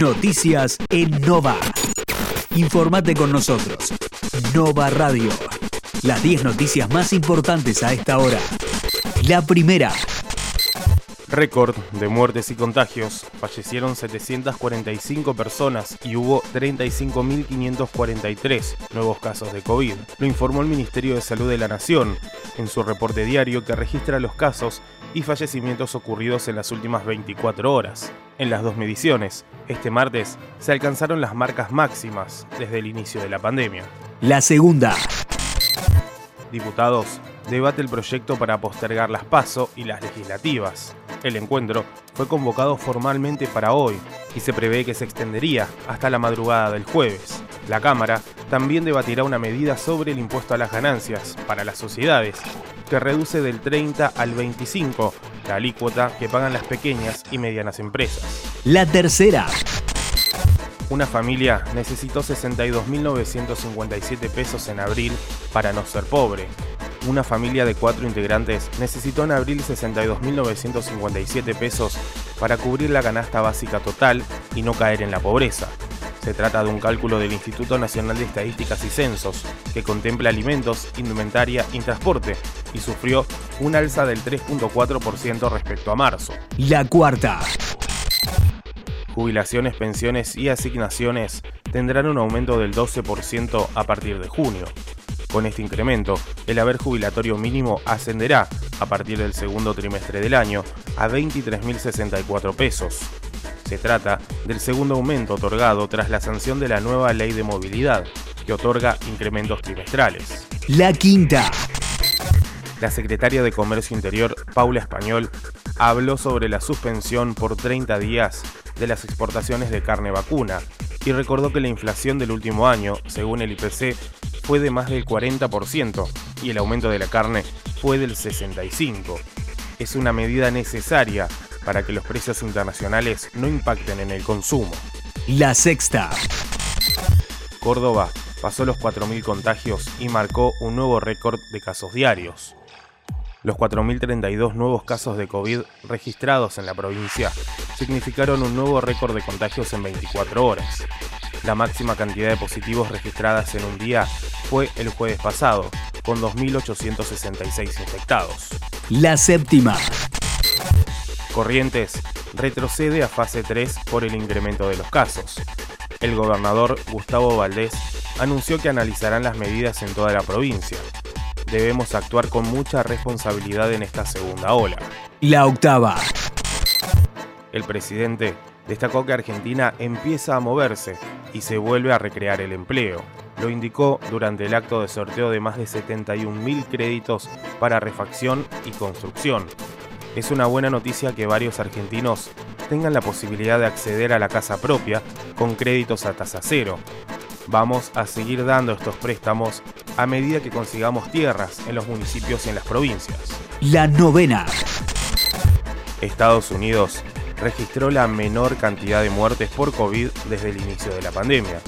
Noticias en Nova. Informate con nosotros. Nova Radio. Las 10 noticias más importantes a esta hora. La primera. Récord de muertes y contagios. Fallecieron 745 personas y hubo 35.543 nuevos casos de COVID. Lo informó el Ministerio de Salud de la Nación en su reporte diario que registra los casos y fallecimientos ocurridos en las últimas 24 horas. En las dos mediciones, este martes se alcanzaron las marcas máximas desde el inicio de la pandemia. La segunda. Diputados debate el proyecto para postergar las PASO y las legislativas. El encuentro fue convocado formalmente para hoy y se prevé que se extendería hasta la madrugada del jueves. La Cámara también debatirá una medida sobre el impuesto a las ganancias para las sociedades, que reduce del 30 al 25 la alícuota que pagan las pequeñas y medianas empresas. La tercera. Una familia necesitó 62.957 pesos en abril para no ser pobre. Una familia de cuatro integrantes necesitó en abril 62.957 pesos para cubrir la canasta básica total y no caer en la pobreza. Se trata de un cálculo del Instituto Nacional de Estadísticas y Censos, que contempla alimentos, indumentaria y transporte, y sufrió un alza del 3.4% respecto a marzo. La cuarta. Jubilaciones, pensiones y asignaciones tendrán un aumento del 12% a partir de junio. Con este incremento, el haber jubilatorio mínimo ascenderá a partir del segundo trimestre del año a 23.064 pesos. Se trata del segundo aumento otorgado tras la sanción de la nueva ley de movilidad, que otorga incrementos trimestrales. La quinta. La secretaria de Comercio Interior, Paula Español, habló sobre la suspensión por 30 días de las exportaciones de carne vacuna y recordó que la inflación del último año, según el IPC, fue de más del 40% y el aumento de la carne fue del 65%. Es una medida necesaria para que los precios internacionales no impacten en el consumo. La sexta. Córdoba pasó los 4.000 contagios y marcó un nuevo récord de casos diarios. Los 4.032 nuevos casos de COVID registrados en la provincia significaron un nuevo récord de contagios en 24 horas. La máxima cantidad de positivos registradas en un día fue el jueves pasado, con 2.866 infectados. La séptima. Corrientes retrocede a fase 3 por el incremento de los casos. El gobernador Gustavo Valdés anunció que analizarán las medidas en toda la provincia. Debemos actuar con mucha responsabilidad en esta segunda ola. La octava. El presidente destacó que Argentina empieza a moverse y se vuelve a recrear el empleo. Lo indicó durante el acto de sorteo de más de 71.000 créditos para refacción y construcción. Es una buena noticia que varios argentinos tengan la posibilidad de acceder a la casa propia con créditos a tasa cero. Vamos a seguir dando estos préstamos a medida que consigamos tierras en los municipios y en las provincias. La novena. Estados Unidos registró la menor cantidad de muertes por COVID desde el inicio de la pandemia.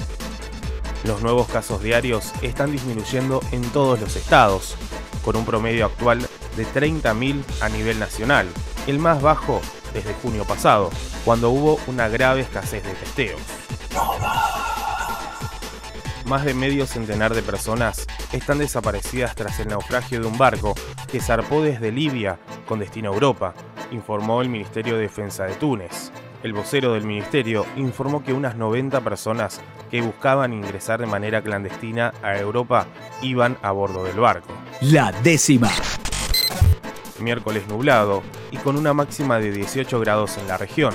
Los nuevos casos diarios están disminuyendo en todos los estados, con un promedio actual de 30.000 a nivel nacional, el más bajo desde junio pasado, cuando hubo una grave escasez de testeos. Más de medio centenar de personas están desaparecidas tras el naufragio de un barco que zarpó desde Libia con destino a Europa, informó el Ministerio de Defensa de Túnez. El vocero del ministerio informó que unas 90 personas que buscaban ingresar de manera clandestina a Europa iban a bordo del barco. La décima. Miércoles nublado y con una máxima de 18 grados en la región.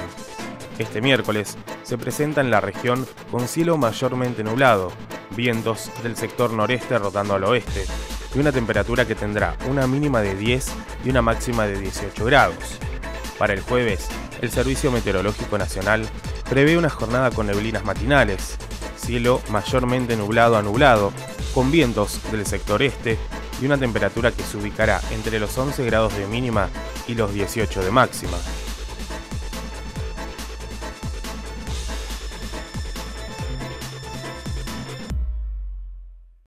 Este miércoles se presenta en la región con cielo mayormente nublado, vientos del sector noreste rotando al oeste, y una temperatura que tendrá una mínima de 10 y una máxima de 18 grados. Para el jueves, el Servicio Meteorológico Nacional prevé una jornada con neblinas matinales, cielo mayormente nublado a nublado, con vientos del sector este y una temperatura que se ubicará entre los 11 grados de mínima y los 18 de máxima.